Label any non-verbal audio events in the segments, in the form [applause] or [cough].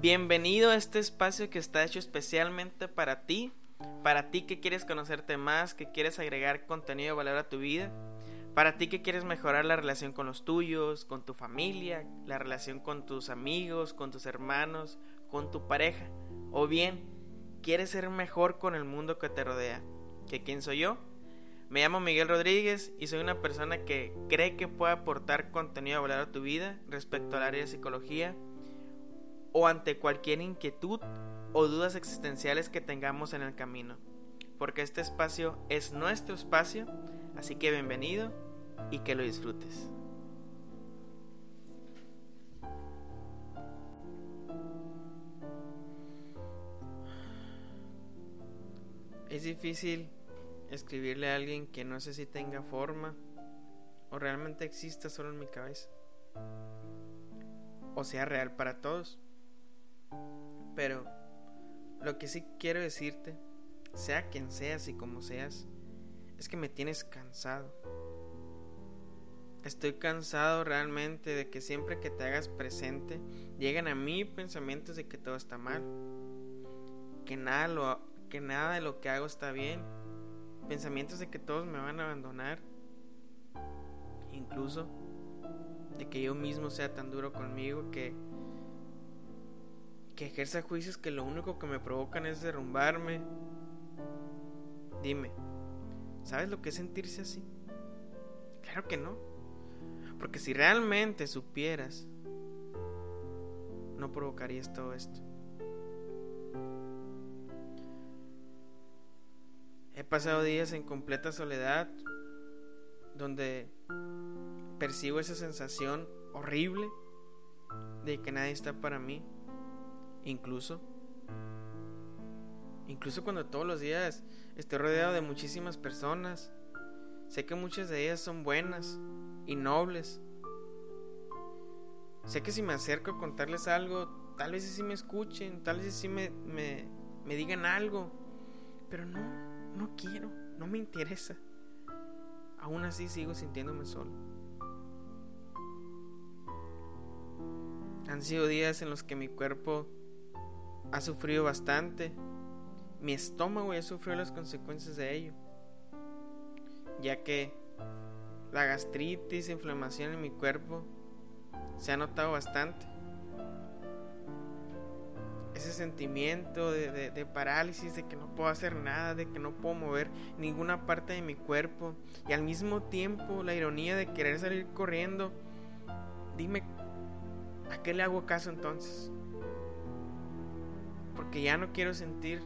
Bienvenido a este espacio que está hecho especialmente para ti, para ti que quieres conocerte más, que quieres agregar contenido de valor a tu vida, para ti que quieres mejorar la relación con los tuyos, con tu familia, la relación con tus amigos, con tus hermanos, con tu pareja, o bien quieres ser mejor con el mundo que te rodea. ¿Que quién soy yo? Me llamo Miguel Rodríguez y soy una persona que cree que puede aportar contenido de valor a tu vida respecto al área de psicología o ante cualquier inquietud o dudas existenciales que tengamos en el camino. Porque este espacio es nuestro espacio, así que bienvenido y que lo disfrutes. Es difícil escribirle a alguien que no sé si tenga forma o realmente exista solo en mi cabeza o sea real para todos. Pero lo que sí quiero decirte, sea quien seas y como seas, es que me tienes cansado. Estoy cansado realmente de que siempre que te hagas presente lleguen a mí pensamientos de que todo está mal, que nada, lo, que nada de lo que hago está bien, pensamientos de que todos me van a abandonar, incluso de que yo mismo sea tan duro conmigo que que ejerza juicios que lo único que me provocan es derrumbarme. Dime, ¿sabes lo que es sentirse así? Claro que no. Porque si realmente supieras, no provocarías todo esto. He pasado días en completa soledad, donde percibo esa sensación horrible de que nadie está para mí. Incluso, incluso cuando todos los días estoy rodeado de muchísimas personas, sé que muchas de ellas son buenas y nobles. Sé que si me acerco a contarles algo, tal vez sí me escuchen, tal vez sí me, me, me digan algo, pero no, no quiero, no me interesa. Aún así sigo sintiéndome solo. Han sido días en los que mi cuerpo ha sufrido bastante. Mi estómago ya sufrió las consecuencias de ello. Ya que la gastritis, inflamación en mi cuerpo se ha notado bastante. Ese sentimiento de, parálisis, de que no puedo hacer nada, de que no puedo mover ninguna parte de mi cuerpo. Y al mismo tiempo la ironía de querer salir corriendo. Dime, ¿a qué le hago caso entonces? Porque ya no quiero sentir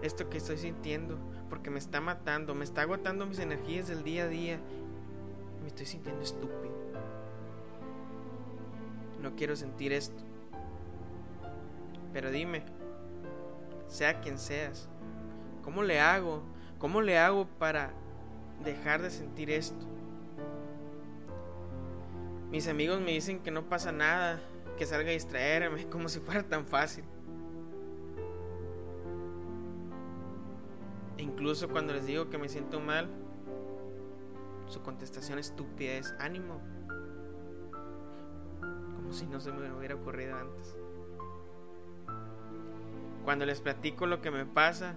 esto que estoy sintiendo, porque me está matando, me está agotando mis energías del día a día. Me estoy sintiendo estúpido. No quiero sentir esto. Pero dime, sea quien seas, ¿cómo le hago? ¿Cómo le hago para dejar de sentir esto? Mis amigos me dicen que no pasa nada, que salga a distraerme, [laughs] como si fuera tan fácil. Incluso cuando les digo que me siento mal, su contestación estúpida es ánimo. Como si no se me hubiera ocurrido antes. Cuando les platico lo que me pasa,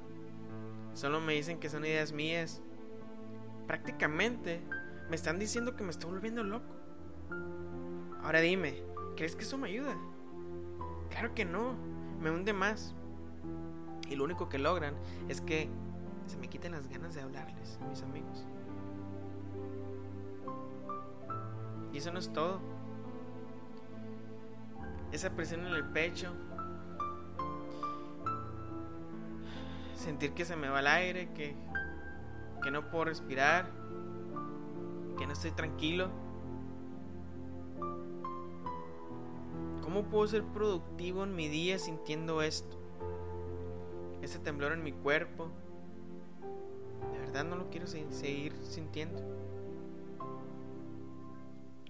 solo me dicen que son ideas mías. Prácticamente me están diciendo que me estoy volviendo loco. Ahora dime, ¿crees que eso me ayuda? Claro que no, me hunde más. Y lo único que logran es que se me quitan las ganas de hablarles mis amigos. Y eso no es todo. Esa presión en el pecho. Sentir que se me va el aire, que, que no puedo respirar, que no estoy tranquilo. ¿Cómo puedo ser productivo en mi día sintiendo esto? Ese temblor en mi cuerpo, no lo quiero seguir sintiendo.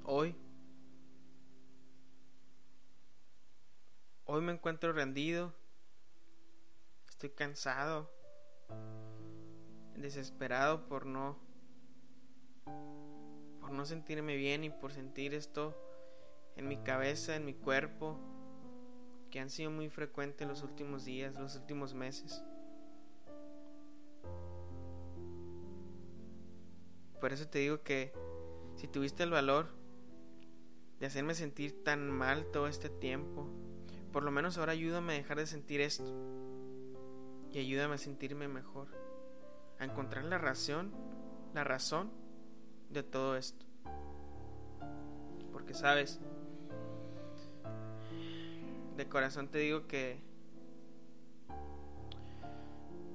Hoy, hoy me encuentro rendido, estoy cansado, desesperado por no, por no sentirme bien y por sentir esto en mi cabeza, en mi cuerpo, que han sido muy frecuentes los últimos días, los últimos meses. Por eso te digo que si tuviste el valor de hacerme sentir tan mal todo este tiempo, por lo menos ahora ayúdame a dejar de sentir esto. Y ayúdame a sentirme mejor. A encontrar la razón, la razón de todo esto. Porque sabes, de corazón te digo que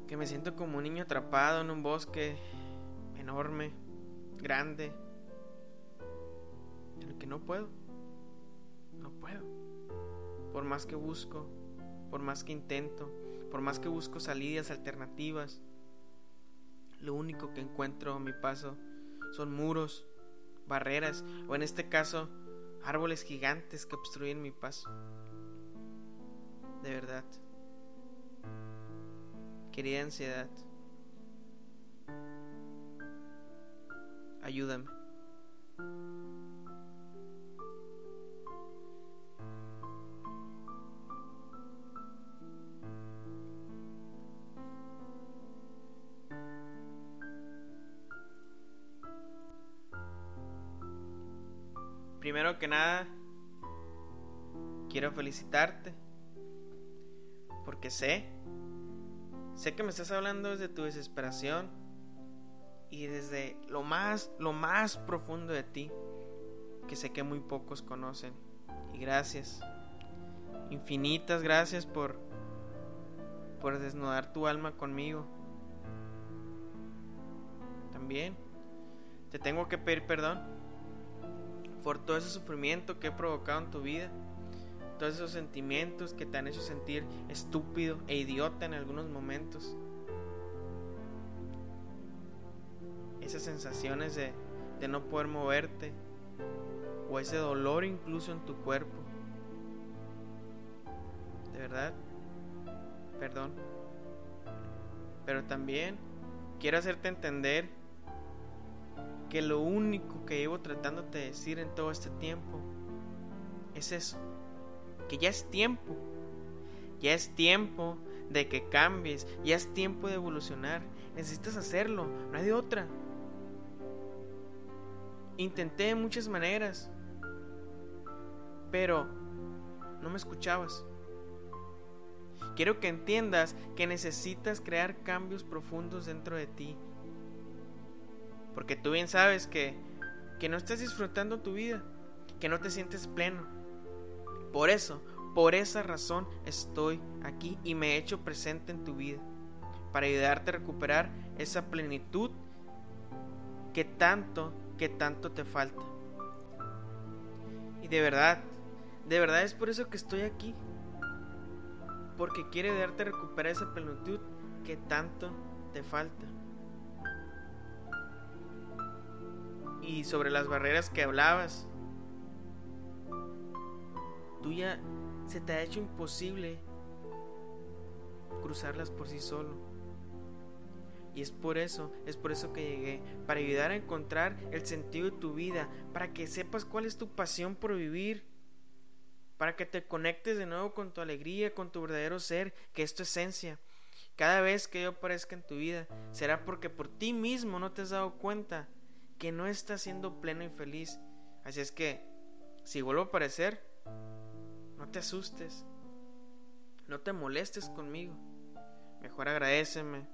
que me siento como un niño atrapado en un bosque enorme grande en el que no puedo. No puedo. Por más que busco, por más que intento, por más que busco salidas alternativas, lo único que encuentro a mi paso son muros, barreras o en este caso árboles gigantes que obstruyen mi paso. De verdad. Querida ansiedad. Ayúdame. Primero que nada, quiero felicitarte porque sé, sé que me estás hablando desde tu desesperación y desde lo más, lo más profundo de ti, que sé que muy pocos conocen. Y gracias, infinitas gracias por, por desnudar tu alma conmigo. También te tengo que pedir perdón por todo ese sufrimiento que he provocado en tu vida, todos esos sentimientos que te han hecho sentir estúpido e idiota en algunos momentos. Esas sensaciones de, de no poder moverte o ese dolor incluso en tu cuerpo. De verdad, perdón. Pero también quiero hacerte entender que lo único que llevo tratándote de decir en todo este tiempo es eso, que ya es tiempo, ya es tiempo de que cambies, ya es tiempo de evolucionar, necesitas hacerlo, no hay otra. Intenté de muchas maneras, pero no me escuchabas. Quiero que entiendas que necesitas crear cambios profundos dentro de ti. Porque tú bien sabes que, que no estás disfrutando tu vida, que no te sientes pleno. Por eso, por esa razón estoy aquí y me he hecho presente en tu vida. Para ayudarte a recuperar esa plenitud que tanto que tanto te falta. Y de verdad, de verdad es por eso que estoy aquí. Porque quiere darte recuperar esa plenitud que tanto te falta. Y sobre las barreras que hablabas, tú ya se te ha hecho imposible cruzarlas por sí solo. Y es por eso, es por eso que llegué, para ayudar a encontrar el sentido de tu vida, para que sepas cuál es tu pasión por vivir, para que te conectes de nuevo con tu alegría, con tu verdadero ser, que es tu esencia. Cada vez que yo aparezca en tu vida, será porque por ti mismo no te has dado cuenta que no estás siendo pleno y feliz. Así es que, si vuelvo a aparecer, no te asustes, no te molestes conmigo. Mejor agradeceme,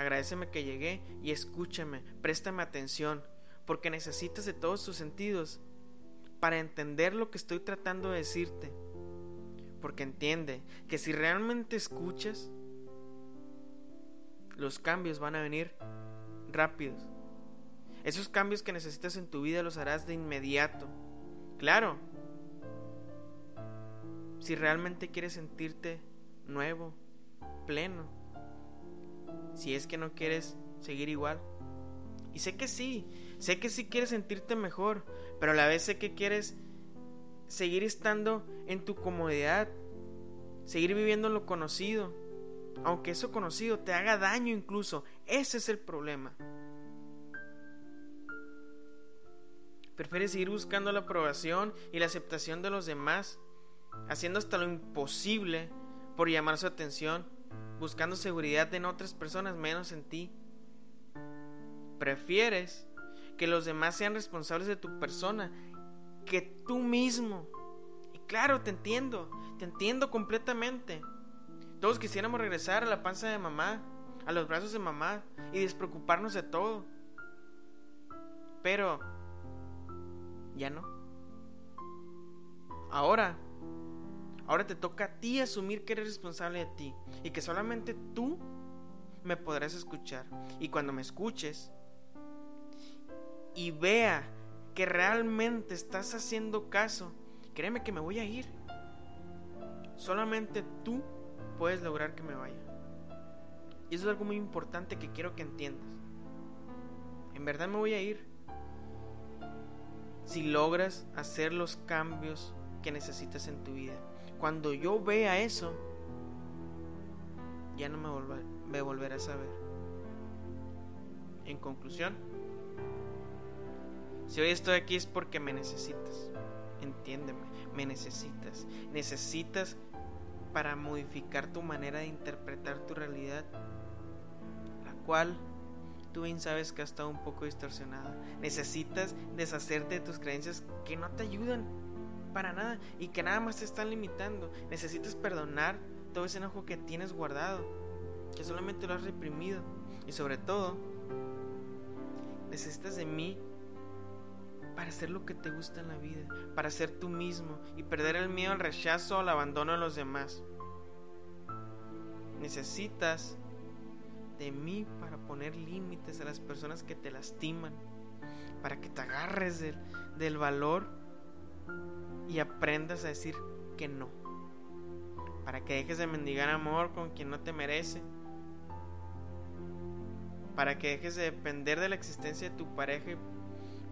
Agradeceme que llegué y escúchame, préstame atención, porque necesitas de todos tus sentidos para entender lo que estoy tratando de decirte. Porque entiende que si realmente escuchas, los cambios van a venir rápidos. Esos cambios que necesitas en tu vida los harás de inmediato. Claro. Si realmente quieres sentirte nuevo, pleno si es que no quieres seguir igual. Y sé que sí, sé que sí quieres sentirte mejor, pero a la vez sé que quieres seguir estando en tu comodidad, seguir viviendo lo conocido, aunque eso conocido te haga daño incluso. Ese es el problema. Prefieres seguir buscando la aprobación y la aceptación de los demás haciendo hasta lo imposible por llamar su atención, buscando seguridad en otras personas menos en ti. Prefieres que los demás sean responsables de tu persona que tú mismo. Y claro, te entiendo, te entiendo completamente. Todos quisiéramos regresar a la panza de mamá, a los brazos de mamá y despreocuparnos de todo. Pero ya no. Ahora, ahora te toca a ti asumir que eres responsable de ti y que solamente tú me podrás escuchar. Y cuando me escuches y vea que realmente estás haciendo caso, créeme que me voy a ir. Solamente tú puedes lograr que me vaya. Y eso es algo muy importante que quiero que entiendas. En verdad me voy a ir. Si logras hacer los cambios que necesitas en tu vida. Cuando yo vea eso, ya no me, me volverás a ver. En conclusión, si hoy estoy aquí es porque me necesitas. Entiéndeme, me necesitas. Necesitas para modificar tu manera de interpretar tu realidad, la cual tú bien sabes que ha estado un poco distorsionada. Necesitas deshacerte de tus creencias que no te ayudan para nada y que nada más te están limitando. Necesitas perdonar todo ese enojo que tienes guardado, que solamente lo has reprimido. Y sobre todo, necesitas de mí para hacer lo que te gusta en la vida, para ser tú mismo y perder el miedo al rechazo o al abandono de los demás. Necesitas de mí para poner límites a las personas que te lastiman, para que te agarres del, del valor y aprendas a decir que no, para que dejes de mendigar amor con quien no te merece, para que dejes de depender de la existencia de tu pareja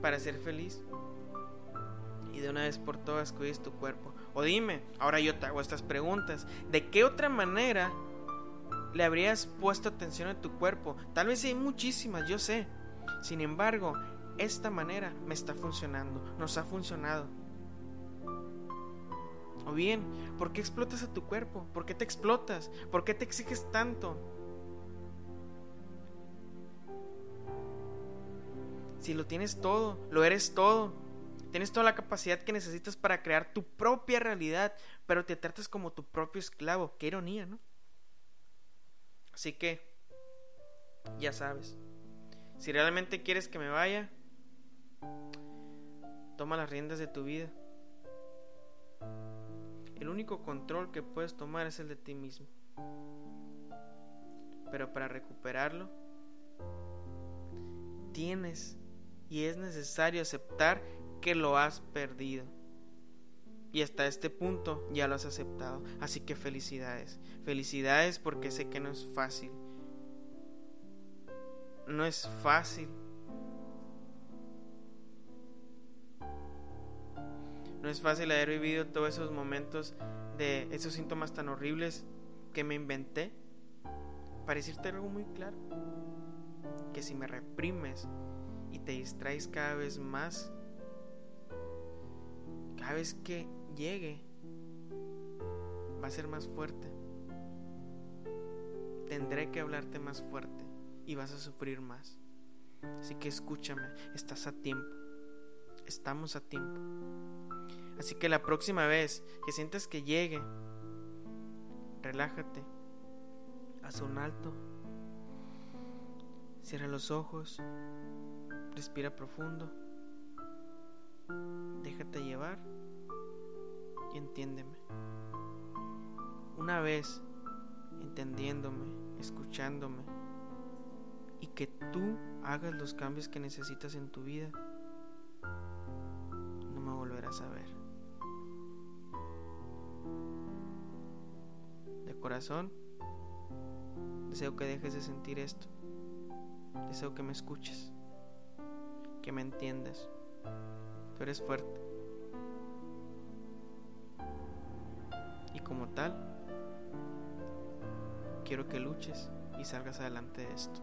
para ser feliz. Y de una vez por todas cuides tu cuerpo. O dime, ahora yo te hago estas preguntas. ¿De qué otra manera le habrías puesto atención a tu cuerpo? Tal vez hay muchísimas, yo sé. Sin embargo, esta manera me está funcionando, nos ha funcionado. O bien, ¿por qué explotas a tu cuerpo? ¿Por qué te explotas? ¿Por qué te exiges tanto? Si lo tienes todo, lo eres todo. Tienes toda la capacidad que necesitas para crear tu propia realidad, pero te tratas como tu propio esclavo. Qué ironía, ¿no? Así que, ya sabes, si realmente quieres que me vaya, toma las riendas de tu vida. El único control que puedes tomar es el de ti mismo. Pero para recuperarlo, tienes y es necesario aceptar que lo has perdido. Y hasta este punto ya lo has aceptado. Así que felicidades. Felicidades porque sé que no es fácil. No es fácil. No es fácil haber vivido todos esos momentos de esos síntomas tan horribles que me inventé. Para decirte algo muy claro. Que si me reprimes y te distraes cada vez más, cada vez que llegue, va a ser más fuerte. Tendré que hablarte más fuerte y vas a sufrir más. Así que escúchame, estás a tiempo. Estamos a tiempo. Así que la próxima vez que sientas que llegue, relájate, haz un alto, cierra los ojos Respira profundo. Déjate llevar y entiéndeme. Una vez entendiéndome, escuchándome y que tú hagas los cambios que necesitas en tu vida, no me volverás a ver. Corazón, deseo que dejes de sentir esto. Deseo que me escuches que me entiendes. Tú eres fuerte. Y como tal, quiero que luches y salgas adelante de esto.